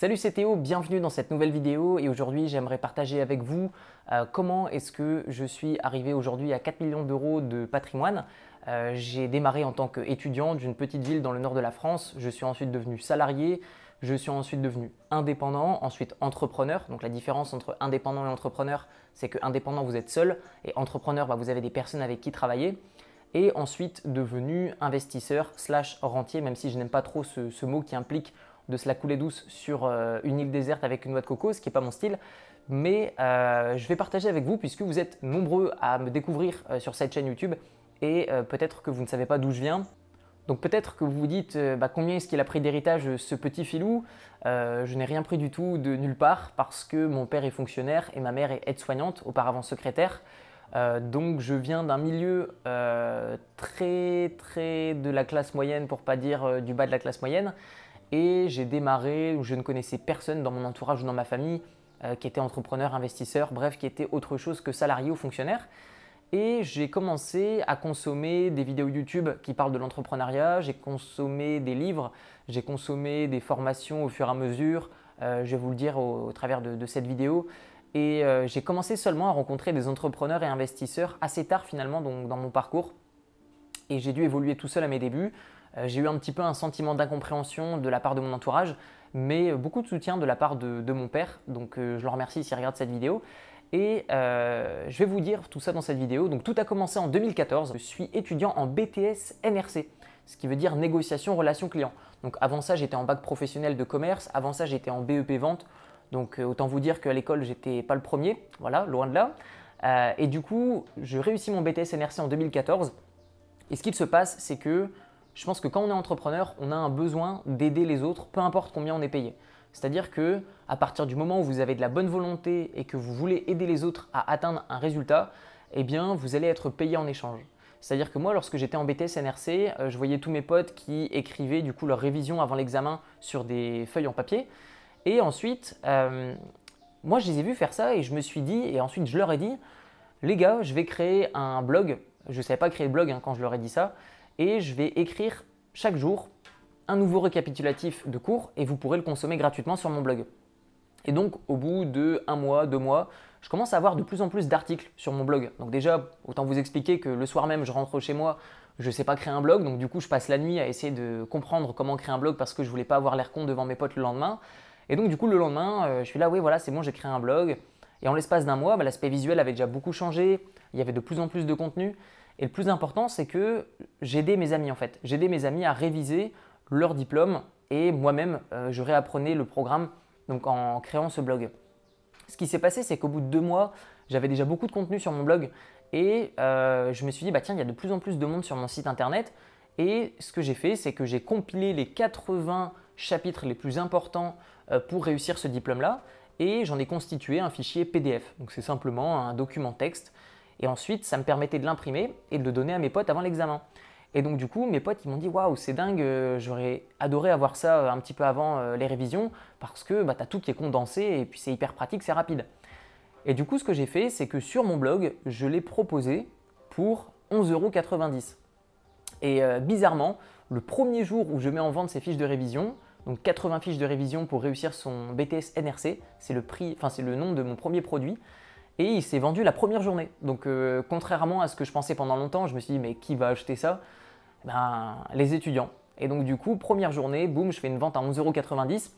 Salut c'est Théo, bienvenue dans cette nouvelle vidéo et aujourd'hui j'aimerais partager avec vous euh, comment est-ce que je suis arrivé aujourd'hui à 4 millions d'euros de patrimoine. Euh, j'ai démarré en tant qu'étudiant d'une petite ville dans le nord de la France, je suis ensuite devenu salarié, je suis ensuite devenu indépendant, ensuite entrepreneur. Donc la différence entre indépendant et entrepreneur, c'est que indépendant vous êtes seul et entrepreneur bah, vous avez des personnes avec qui travailler. Et ensuite devenu investisseur slash rentier, même si je n'aime pas trop ce mot qui implique de se la couler douce sur euh, une île déserte avec une noix de coco, ce qui n'est pas mon style. Mais euh, je vais partager avec vous puisque vous êtes nombreux à me découvrir euh, sur cette chaîne YouTube et peut-être que vous ne savez pas d'où je viens. Donc peut-être que vous vous dites bah, combien est-ce qu'il a pris d'héritage ce petit filou? Je n'ai rien pris du tout de nulle part parce que mon père est fonctionnaire et ma mère est aide-soignante, auparavant secrétaire. donc je viens d'un milieu très très de la classe moyenne pour pas dire du bas de la classe moyenne. Et j'ai démarré où je ne connaissais personne dans mon entourage ou dans ma famille euh, qui était entrepreneur, investisseur, bref, qui était autre chose que salarié ou fonctionnaire. Et j'ai commencé à consommer des vidéos YouTube qui parlent de l'entrepreneuriat, j'ai consommé des livres, j'ai consommé des formations au fur et à mesure, euh, je vais vous le dire au, travers de, cette vidéo. Et euh, j'ai commencé seulement à rencontrer des entrepreneurs et investisseurs assez tard finalement dans mon parcours. Et j'ai dû évoluer tout seul à mes débuts. Euh, j'ai eu un petit peu un sentiment d'incompréhension de la part de mon entourage, mais beaucoup de soutien de la part de, mon père. Donc euh, je le remercie s'il regarde cette vidéo. Et euh, je vais vous dire tout ça dans cette vidéo. Donc tout a commencé en 2014. Je suis étudiant en BTS NRC, ce qui veut dire négociation relation client. Donc avant ça, j'étais en bac professionnel de commerce. Avant ça, j'étais en BEP vente. Donc autant vous dire qu'à l'école, j'étais pas le premier. Voilà, loin de là. et du coup, je réussis mon BTS NRC en 2014. Et ce qu'il se passe, c'est que je pense que quand on est entrepreneur, on a un besoin d'aider les autres, peu importe combien on est payé. C'est-à-dire que à partir du moment où vous avez de la bonne volonté et que vous voulez aider les autres à atteindre un résultat, eh bien vous allez être payé en échange. C'est-à-dire que moi, lorsque j'étais en BTS NRC, euh, je voyais tous mes potes qui écrivaient du coup leur révision avant l'examen sur des feuilles en papier. Et ensuite, euh, moi, je les ai vus faire ça et je me suis dit, et ensuite je leur ai dit, les gars, je vais créer un blog. Je ne savais pas créer le blog hein, quand je leur ai dit ça et je vais écrire chaque jour un nouveau récapitulatif de cours et vous pourrez le consommer gratuitement sur mon blog. Et donc au bout de un mois, deux mois, je commence à avoir de plus en plus d'articles sur mon blog. Donc déjà, autant vous expliquer que le soir même, je rentre chez moi, je ne sais pas créer un blog, donc du coup, je passe la nuit à essayer de comprendre comment créer un blog parce que je voulais pas avoir l'air con devant mes potes le lendemain. Et donc du coup, le lendemain, euh, je suis là, oui, voilà, c'est bon, j'ai créé un blog. Et en l'espace d'un mois, bah, l'aspect visuel avait déjà beaucoup changé, il y avait de plus en plus de contenu. Et le plus important, c'est que j'aidais mes amis en fait. J'aidais mes amis à réviser leur diplôme et moi-même, euh, je réapprenais le programme en créant ce blog. Ce qui s'est passé, c'est qu'au bout de deux mois, j'avais déjà beaucoup de contenu sur mon blog et euh, je me suis dit, bah tiens, il y a de plus en plus de monde sur mon site internet. Et ce que j'ai fait, c'est que j'ai compilé les 80 chapitres les plus importants euh, pour réussir ce diplôme-là et j'en ai constitué un fichier PDF. Donc c'est simplement un document texte et ensuite, ça me permettait de l'imprimer et de le donner à mes potes avant l'examen. Et donc du coup, mes potes, ils m'ont dit waouh, c'est dingue, euh, j'aurais adoré avoir ça euh, un petit peu avant euh, les révisions parce que bah, tu tout qui est condensé et puis c'est hyper pratique, c'est rapide. Et du coup, ce que j'ai fait, c'est que sur mon blog, je l'ai proposé pour 11,90€. Et bizarrement, le premier jour où je mets en vente ces fiches de révision, donc 80 fiches de révision pour réussir son BTS NRC, c'est le prix, enfin c'est le nom de mon premier produit et il s'est vendu la première journée. Donc euh, contrairement à ce que je pensais pendant longtemps, je me suis dit mais qui va acheter ça? Ben, Les étudiants. Et donc du coup, première journée, boum, je fais une vente à 11,90€.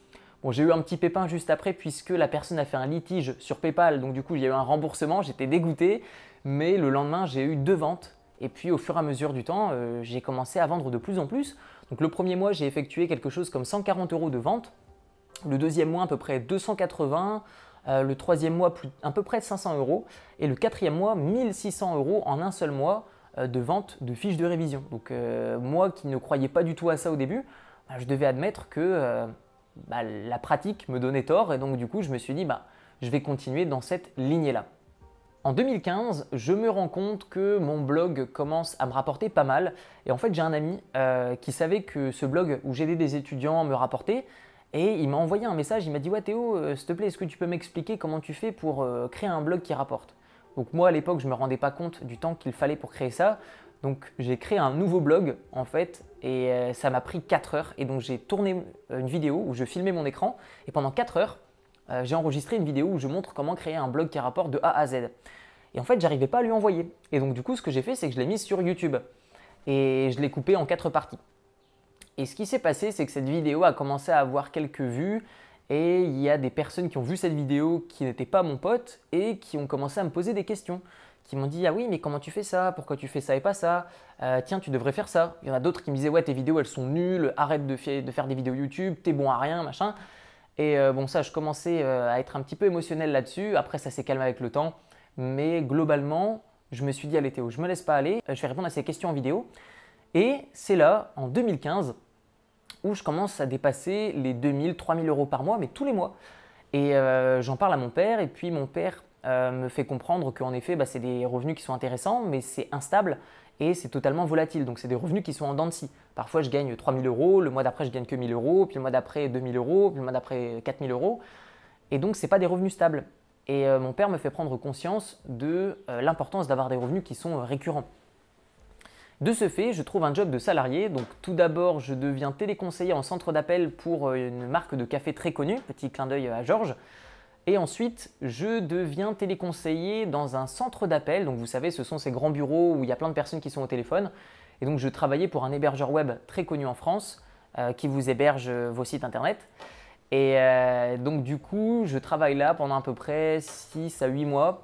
Bon, j'ai eu un petit pépin juste après puisque la personne a fait un litige sur PayPal, donc du coup, il y a eu un remboursement, j'étais dégoûté, mais le lendemain, j'ai eu deux ventes. Et puis au fur et à mesure du temps, euh, j'ai commencé à vendre de plus en plus. Donc le premier mois, j'ai effectué quelque chose comme 140 euros de vente. Le deuxième mois, à peu près 280. Euh, le troisième mois, à peu près 500 euros. Et le quatrième mois, 1600 euros en un seul mois euh, de vente de fiches de révision. Donc euh, moi qui ne croyais pas du tout à ça au début, bah, je devais admettre que bah, la pratique me donnait tort. Et donc du coup, je me suis dit, bah, je vais continuer dans cette lignée-là. En 2015, je me rends compte que mon blog commence à me rapporter pas mal. Et en fait, j'ai un ami qui savait que ce blog où j'aidais des étudiants me rapportait. Et il m'a envoyé un message, il m'a dit Ouais Théo, euh, s'il te plaît, est-ce que tu peux m'expliquer comment tu fais pour euh, créer un blog qui rapporte? Donc moi à l'époque, je ne me rendais pas compte du temps qu'il fallait pour créer ça. Donc j'ai créé un nouveau blog en fait et euh, ça m'a pris 4 heures. Et donc j'ai tourné une vidéo où je filmais mon écran et pendant 4 heures, j'ai enregistré une vidéo où je montre comment créer un blog qui rapporte de A à Z. Et en fait, j'arrivais pas à lui envoyer. Et donc du coup, ce que j'ai fait, c'est que je l'ai mis sur YouTube et je l'ai coupé en 4 parties. Et ce qui s'est passé, c'est que cette vidéo a commencé à avoir quelques vues et il y a des personnes qui ont vu cette vidéo qui n'étaient pas mon pote et qui ont commencé à me poser des questions. Qui m'ont dit Ah oui, mais comment tu fais ça? Pourquoi tu fais ça et pas ça? Euh, Tiens, tu devrais faire ça. Il y en a d'autres qui me disaient Ouais, tes vidéos elles sont nulles, arrête de, faire des vidéos YouTube, t'es bon à rien, machin. Et euh, bon, ça, je commençais euh, à être un petit peu émotionnel là-dessus. Après, ça s'est calmé avec le temps. Mais globalement, je me suis dit Allez, Théo, je me laisse pas aller. Je vais répondre à ces questions en vidéo. Et c'est là, en 2015, où je commence à dépasser les 2000, 3000 euros par mois, mais tous les mois. Et euh, j'en parle à mon père, et puis mon père euh, me fait comprendre qu'en effet, bah, c'est des revenus qui sont intéressants, mais c'est instable et c'est totalement volatile. Donc c'est des revenus qui sont en dents de scie. Parfois, je gagne 3000 euros, le mois d'après, je gagne que 1000 euros, puis le mois d'après, 2000 euros, puis le mois d'après, 4000 euros. Et donc, ce n'est pas des revenus stables. Et euh, mon père me fait prendre conscience de l'importance d'avoir des revenus qui sont récurrents. De ce fait, je trouve un job de salarié. Donc tout d'abord, je deviens téléconseiller en centre d'appel pour euh, une marque de café très connue, petit clin d'œil à Georges. Et ensuite, je deviens téléconseiller dans un centre d'appel. Donc vous savez, ce sont ces grands bureaux où il y a plein de personnes qui sont au téléphone. Et donc je travaillais pour un hébergeur web très connu en France euh, qui vous héberge euh, vos sites internet. Et donc du coup, je travaille là pendant à peu près 6 à 8 mois.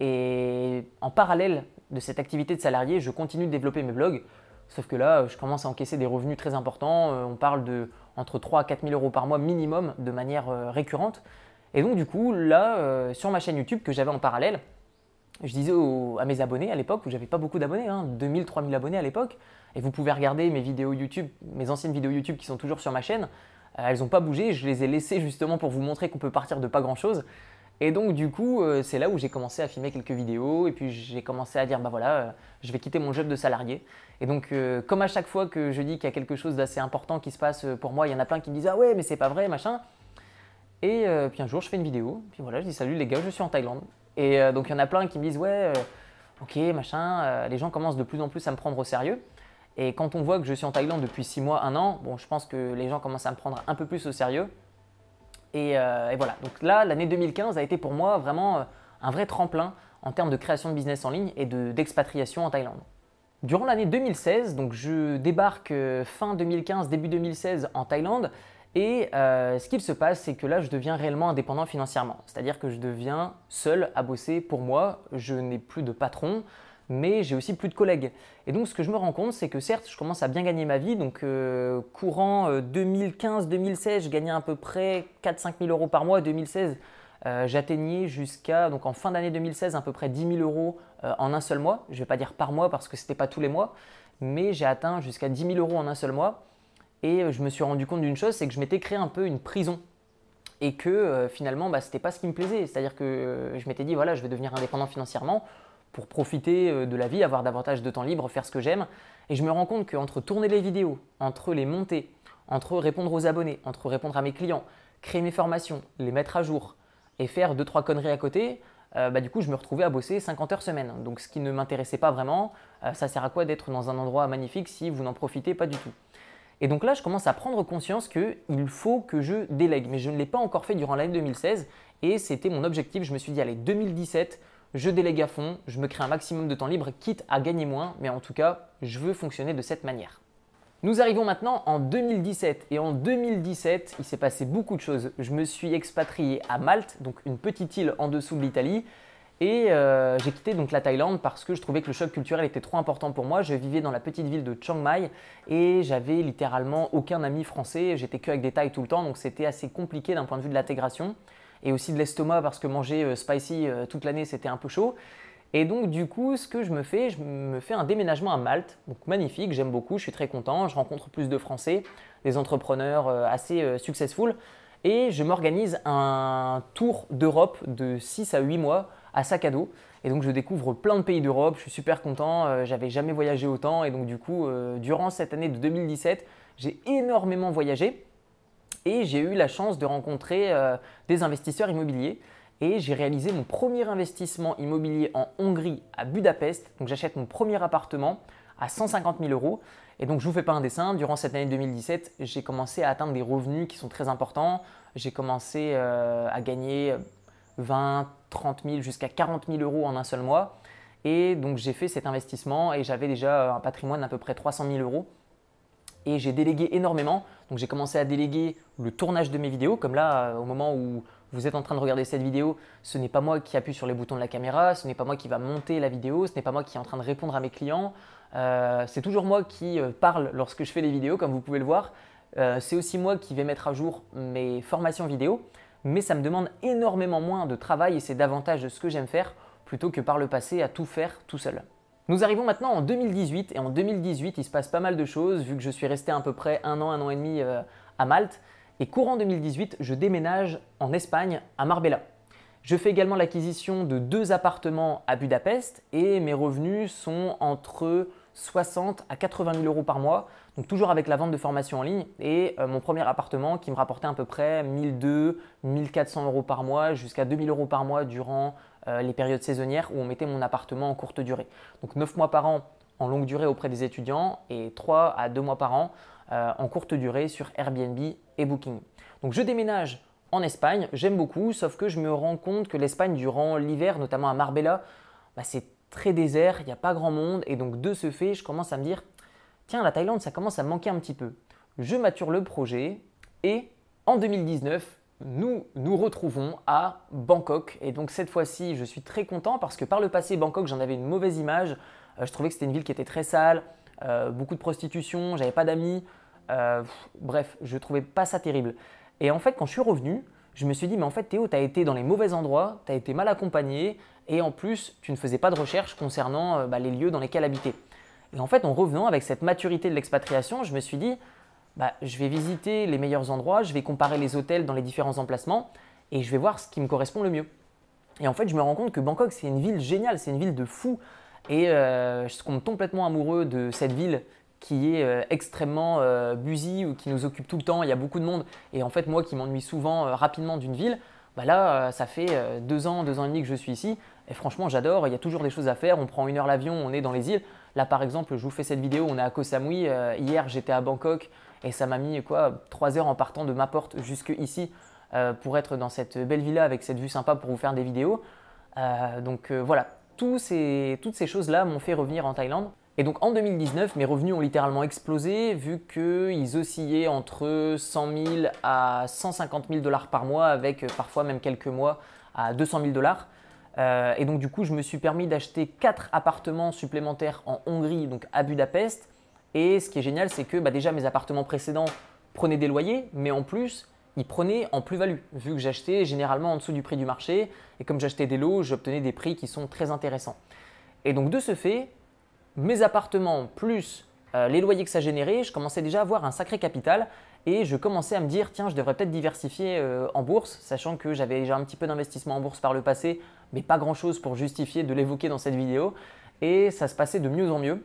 Et en parallèle de cette activité de salarié, je continue de développer mes blogs. Sauf que là, je commence à encaisser des revenus très importants. Euh, on parle de entre 3 à 4 000 euros par mois minimum de manière euh, récurrente. Et donc, du coup, là, euh, sur ma chaîne YouTube que j'avais en parallèle, je disais à mes abonnés à l'époque, où j'avais pas beaucoup d'abonnés, hein, 2000, 3000 abonnés à l'époque, et vous pouvez regarder mes vidéos YouTube, mes anciennes vidéos YouTube qui sont toujours sur ma chaîne, elles n'ont pas bougé, je les ai laissées justement pour vous montrer qu'on peut partir de pas grand chose. Et donc du coup, euh, c'est là où j'ai commencé à filmer quelques vidéos et puis j'ai commencé à dire bah voilà, euh, je vais quitter mon job de salarié. Et donc euh, comme à chaque fois que je dis qu'il y a quelque chose d'assez important qui se passe pour moi, il y en a plein qui me disent ah ouais mais c'est pas vrai machin. Et puis un jour je fais une vidéo, puis voilà je dis salut les gars, je suis en Thaïlande. Et donc il y en a plein qui me disent ouais ok machin, les gens commencent de plus en plus à me prendre au sérieux. Et quand on voit que je suis en Thaïlande depuis 6 mois, 1 an, bon je pense que les gens commencent à me prendre un peu plus au sérieux. Euh, et, voilà, donc là, l'année 2015 a été pour moi vraiment euh, un vrai tremplin en termes de création de business en ligne et d'expatriation en Thaïlande. Durant l'année 2016, donc je débarque euh, fin 2015, début 2016 en Thaïlande et ce qu'il se passe, c'est que là, je deviens réellement indépendant financièrement. C'est-à-dire que je deviens seul à bosser pour moi, je n'ai plus de patron, mais j'ai aussi plus de collègues. Et donc ce que je me rends compte, c'est que certes, je commence à bien gagner ma vie. Donc euh, courant 2015-2016, euh, je gagnais à peu près 4-5 000 euros par mois. 2016, euh, j'atteignais jusqu'à, donc en fin d'année 2016, à peu près 10 000 euros en un seul mois. Je ne vais pas dire par mois parce que ce n'était pas tous les mois, mais j'ai atteint jusqu'à 10 000 euros en un seul mois. Et je me suis rendu compte d'une chose, c'est que je m'étais créé un peu une prison et que finalement, bah, ce n'était pas ce qui me plaisait. C'est-à-dire que je m'étais dit, voilà, je vais devenir indépendant financièrement pour profiter euh, de la vie, avoir davantage de temps libre, faire ce que j'aime. Et je me rends compte qu'entre tourner les vidéos, entre les monter, entre répondre aux abonnés, entre répondre à mes clients, créer mes formations, les mettre à jour et faire deux trois conneries à côté, euh, bah, du coup je me retrouvais à bosser 50 heures semaine. Donc ce qui ne m'intéressait pas vraiment, euh, ça sert à quoi d'être dans un endroit magnifique si vous n'en profitez pas du tout? Et donc là, je commence à prendre conscience qu'il faut que je délègue. Mais je ne l'ai pas encore fait durant l'année 2016 et c'était mon objectif. Je me suis dit, allez, 2017, je délègue à fond, je me crée un maximum de temps libre, quitte à gagner moins, mais en tout cas, je veux fonctionner de cette manière. Nous arrivons maintenant en 2017 et en 2017, il s'est passé beaucoup de choses. Je me suis expatrié à Malte, donc une petite île en dessous de l'Italie, et euh, j'ai quitté donc la Thaïlande parce que je trouvais que le choc culturel était trop important pour moi. Je vivais dans la petite ville de Chiang Mai et j'avais littéralement aucun ami français. J'étais que avec des Thaïs tout le temps, donc c'était assez compliqué d'un point de vue de l'intégration et aussi de l'estomac parce que manger euh, spicy euh, toute l'année c'était un peu chaud. Et donc du coup, ce que je me fais, je me fais un déménagement à Malte, donc magnifique, j'aime beaucoup, je suis très content, je rencontre plus de Français, des entrepreneurs euh, assez successful, et je m'organise un tour d'Europe de 6 à 8 mois à sac à dos. Et donc je découvre plein de pays d'Europe, je suis super content, j'avais jamais voyagé autant, et donc du coup, durant cette année de 2017, j'ai énormément voyagé et j'ai eu la chance de rencontrer euh, des investisseurs immobiliers. et j'ai réalisé mon premier investissement immobilier en Hongrie à Budapest. Donc j'achète mon premier appartement à 150 000 euros. Et donc je ne vous fais pas un dessin, durant cette année 2017, j'ai commencé à atteindre des revenus qui sont très importants. J'ai commencé euh, à gagner 20, 30 000 jusqu'à 40 000 euros en un seul mois. Et donc j'ai fait cet investissement et j'avais déjà un patrimoine d'à peu près 300 000 euros. Et j'ai délégué énormément. Donc j'ai commencé à déléguer le tournage de mes vidéos, comme là, euh, au moment où vous êtes en train de regarder cette vidéo, ce n'est pas moi qui appuie sur les boutons de la caméra, ce n'est pas moi qui va monter la vidéo, ce n'est pas moi qui est en train de répondre à mes clients. Euh, c'est toujours moi qui euh, parle lorsque je fais les vidéos, comme vous pouvez le voir. c'est aussi moi qui vais mettre à jour mes formations vidéo, mais ça me demande énormément moins de travail et c'est davantage ce que j'aime faire plutôt que par le passé à tout faire tout seul. Nous arrivons maintenant en 2018 et en 2018 il se passe pas mal de choses vu que je suis resté à peu près un an, un an et demi à Malte et courant 2018, je déménage en Espagne, à Marbella. Je fais également l'acquisition de deux appartements à Budapest et mes revenus sont entre 60 à 80 000 euros par mois, donc toujours avec la vente de formation en ligne et euh, mon premier appartement qui me rapportait à peu près 1200, 1400 euros par mois jusqu'à 2000 euros par mois durant euh, les périodes saisonnières où on mettait mon appartement en courte durée. Donc 9 mois par an en longue durée auprès des étudiants et 3 à 2 mois par an euh, en courte durée sur Airbnb et Booking. Donc je déménage en Espagne, j'aime beaucoup, sauf que je me rends compte que l'Espagne durant l'hiver, notamment à Marbella, bah, c'est très désert, il n'y a pas grand monde, et donc de ce fait, je commence à me dire, tiens, la Thaïlande, ça commence à manquer un petit peu. Je mature le projet, et en 2019, nous nous retrouvons à Bangkok. Et donc cette fois-ci, je suis très content parce que par le passé, Bangkok, j'en avais une mauvaise image. Euh, je trouvais que c'était une ville qui était très sale, euh, beaucoup de prostitution, j'avais pas d'amis. Euh, bref, je trouvais pas ça terrible. Et en fait, quand je suis revenu, je me suis dit, mais en fait, Théo, tu as été dans les mauvais endroits, tu as été mal accompagné, et en plus, tu ne faisais pas de recherche concernant euh, bah, les lieux dans lesquels habiter. Et en fait, en revenant avec cette maturité de l'expatriation, je me suis dit, bah, je vais visiter les meilleurs endroits, je vais comparer les hôtels dans les différents emplacements, et je vais voir ce qui me correspond le mieux. Et en fait, je me rends compte que Bangkok, c'est une ville géniale, c'est une ville de fou. Et euh, je tombe complètement amoureux de cette ville qui est euh, extrêmement euh, busy ou qui nous occupe tout le temps. Il y a beaucoup de monde. Et en fait, moi qui m'ennuie souvent rapidement d'une ville, bah là, ça fait deux ans, deux ans et demi que je suis ici. Et franchement, j'adore. Il y a toujours des choses à faire. On prend une heure l'avion, on est dans les îles. Là, par exemple, je vous fais cette vidéo. On est à Koh Samui. hier, j'étais à Bangkok et ça m'a mis quoi trois heures en partant de ma porte jusque ici pour être dans cette belle villa avec cette vue sympa pour vous faire des vidéos. donc voilà, ces, toutes ces choses-là m'ont fait revenir en Thaïlande. Et donc en 2019, mes revenus ont littéralement explosé vu qu'ils oscillaient entre 100 000 à 150 000 dollars par mois avec euh, parfois même quelques mois à 200 000 dollars. Euh, et donc du coup, je me suis permis d'acheter 4 appartements supplémentaires en Hongrie, donc à Budapest. Et ce qui est génial, c'est que bah, déjà mes appartements précédents prenaient des loyers, mais en plus, il prenait en plus-value, vu que j'achetais généralement en dessous du prix du marché, et comme j'achetais des lots, j'obtenais des prix qui sont très intéressants. Et donc de ce fait, mes appartements plus euh, les loyers que ça générait, je commençais déjà à avoir un sacré capital, et je commençais à me dire, tiens, je devrais peut-être diversifier euh, en bourse, sachant que j'avais déjà un petit peu d'investissement en bourse par le passé, mais pas grand-chose pour justifier de l'évoquer dans cette vidéo, et ça se passait de mieux en mieux.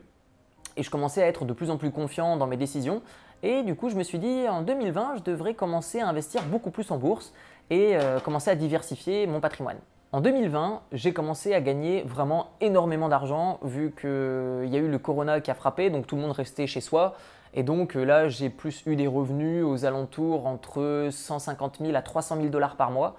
Et je commençais à être de plus en plus confiant dans mes décisions. Et du coup, je me suis dit, en 2020, je devrais commencer à investir beaucoup plus en bourse et euh, commencer à diversifier mon patrimoine. En 2020, j'ai commencé à gagner vraiment énormément d'argent vu qu'il euh, y a eu le corona qui a frappé, donc tout le monde restait chez soi. Et donc euh, là, j'ai plus eu des revenus aux alentours entre 150 000 à 300 000 dollars par mois.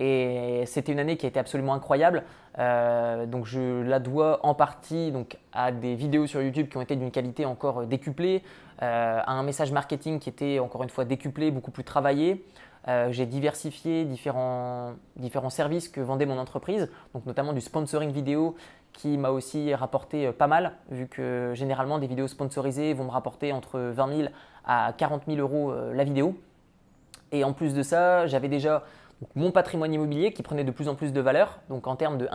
Et c'était une année qui a été absolument incroyable. donc je la dois en partie donc, à des vidéos sur YouTube qui ont été d'une qualité encore décuplée, euh, à un message marketing qui était encore une fois décuplé, beaucoup plus travaillé. Euh, j'ai diversifié différents, différents services que vendait mon entreprise, donc notamment du sponsoring vidéo qui m'a aussi rapporté euh, pas mal, vu que généralement des vidéos sponsorisées vont me rapporter entre 20 000 à 40 000 euros la vidéo. Et en plus de ça, j'avais déjà mon patrimoine immobilier qui prenait de plus en plus de valeur. Donc en termes de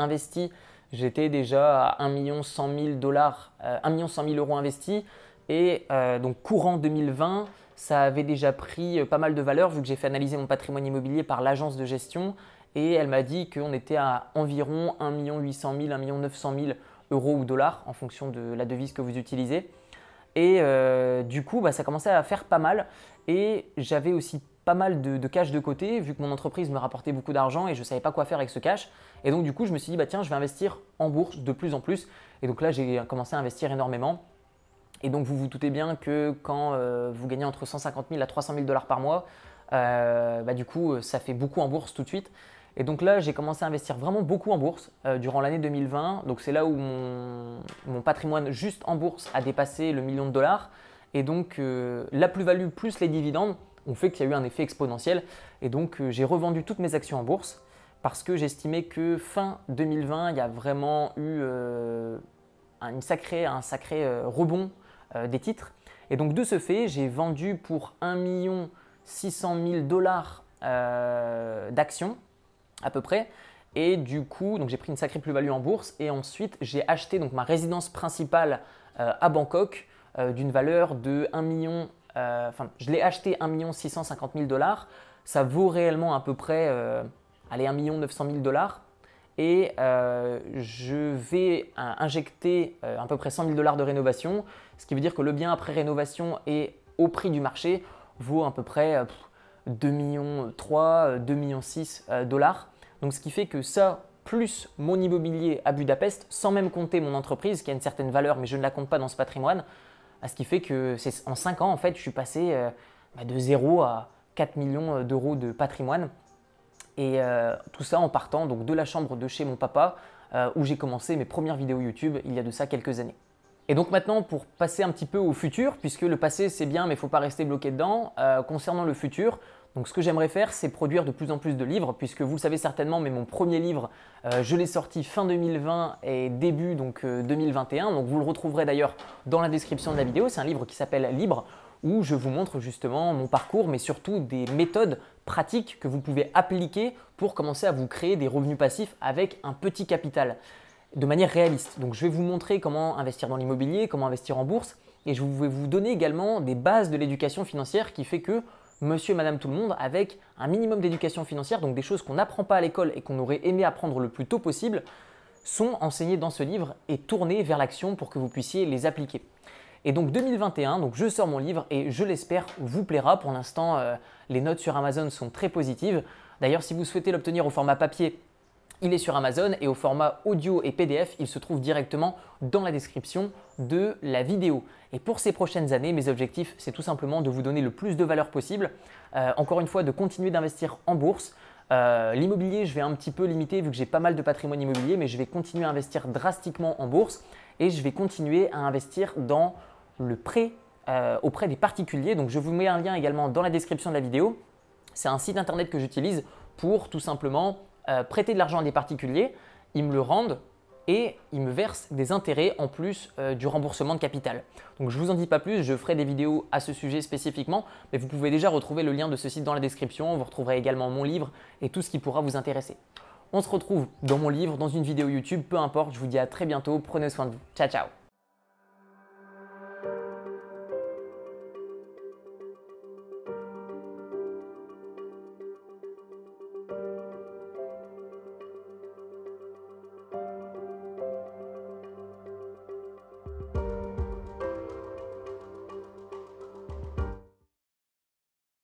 j'étais déjà à 1 100 000 dollars, 1 100 000 euros investis. Et euh, donc courant 2020, ça avait déjà pris euh, pas mal de valeur vu que j'ai fait analyser mon patrimoine immobilier par l'agence de gestion et elle m'a dit qu'on était à environ 1 800 000, 1 900 000 euros ou dollars en fonction de la devise que vous utilisez. Et euh, du coup, bah, ça commençait à faire pas mal et j'avais aussi pas mal de, cash de côté, vu que mon entreprise me rapportait beaucoup d'argent et je savais pas quoi faire avec ce cash. Et donc, du coup, je me suis dit, bah, tiens, je vais investir en bourse de plus en plus. Et donc là, j'ai commencé à investir énormément. Et donc, vous vous doutez bien que quand euh, vous gagnez entre 150 000 à 300 000 dollars par mois, euh, bah, du coup, ça fait beaucoup en bourse tout de suite. Et donc là, j'ai commencé à investir vraiment beaucoup en bourse euh, durant l'année 2020. Donc c'est là où mon, patrimoine juste en bourse a dépassé le million de dollars. Et donc la plus-value plus les dividendes, ont fait qu'il y a eu un effet exponentiel. Et donc j'ai revendu toutes mes actions en bourse parce que j'estimais que fin 2020, il y a vraiment eu un sacré, rebond des titres. Et donc de ce fait, j'ai vendu pour 1 600 000 dollars d'actions à peu près. Et du coup, donc j'ai pris une sacrée plus-value en bourse. Et ensuite, j'ai acheté donc ma résidence principale à Bangkok d'une valeur de 1 million euh, enfin, je l'ai acheté 1 650 000 dollars. Ça vaut réellement à peu près, euh, allez, 1 900 000 dollars. Et euh, je vais injecter à peu près 100 000 dollars de rénovation, ce qui veut dire que le bien après rénovation et au prix du marché vaut à peu près 2 millions 3, 2 millions 6 dollars. Donc ce qui fait que ça, plus mon immobilier à Budapest, sans même compter mon entreprise qui a une certaine valeur, mais je ne la compte pas dans ce patrimoine, ce qui fait que en 5 ans, en fait, je suis passé euh, bah, de 0 à 4 millions euh, d'euros de patrimoine. Et euh, tout ça en partant donc, de la chambre de chez mon papa, où j'ai commencé mes premières vidéos YouTube il y a de ça quelques années. Et donc maintenant, pour passer un petit peu au futur, puisque le passé c'est bien, mais il ne faut pas rester bloqué dedans, concernant le futur, donc ce que j'aimerais faire, c'est produire de plus en plus de livres, puisque vous le savez certainement, mais mon premier livre, euh, je l'ai sorti fin 2020 et début donc 2021. Euh, donc vous le retrouverez d'ailleurs dans la description de la vidéo. C'est un livre qui s'appelle Libre, où je vous montre justement mon parcours, mais surtout des méthodes pratiques que vous pouvez appliquer pour commencer à vous créer des revenus passifs avec un petit capital, de manière réaliste. Donc je vais vous montrer comment investir dans l'immobilier, comment investir en bourse, et je vais vous donner également des bases de l'éducation financière qui fait que monsieur et madame tout le monde avec un minimum d'éducation financière, donc des choses qu'on n'apprend pas à l'école et qu'on aurait aimé apprendre le plus tôt possible, sont enseignées dans ce livre et tournées vers l'action pour que vous puissiez les appliquer. Et donc 2021, donc je sors mon livre et je l'espère vous plaira. Pour l'instant, euh, les notes sur Amazon sont très positives. D'ailleurs, si vous souhaitez l'obtenir au format papier, il est sur Amazon et au format audio et PDF, il se trouve directement dans la description de la vidéo. Et pour ces prochaines années, mes objectifs, c'est tout simplement de vous donner le plus de valeur possible. Euh, encore une fois, de continuer d'investir en bourse. Euh, l'immobilier, je vais un petit peu limiter vu que j'ai pas mal de patrimoine immobilier, mais je vais continuer à investir drastiquement en bourse et je vais continuer à investir dans le prêt euh, auprès des particuliers. Donc je vous mets un lien également dans la description de la vidéo. C'est un site internet que j'utilise pour tout simplement euh, prêter de l'argent à des particuliers, ils me le rendent et ils me versent des intérêts en plus euh, du remboursement de capital. Donc je vous en dis pas plus, je ferai des vidéos à ce sujet spécifiquement, mais vous pouvez déjà retrouver le lien de ce site dans la description, vous retrouverez également mon livre et tout ce qui pourra vous intéresser. On se retrouve dans mon livre, dans une vidéo YouTube, peu importe, je vous dis à très bientôt, prenez soin de vous. Ciao ciao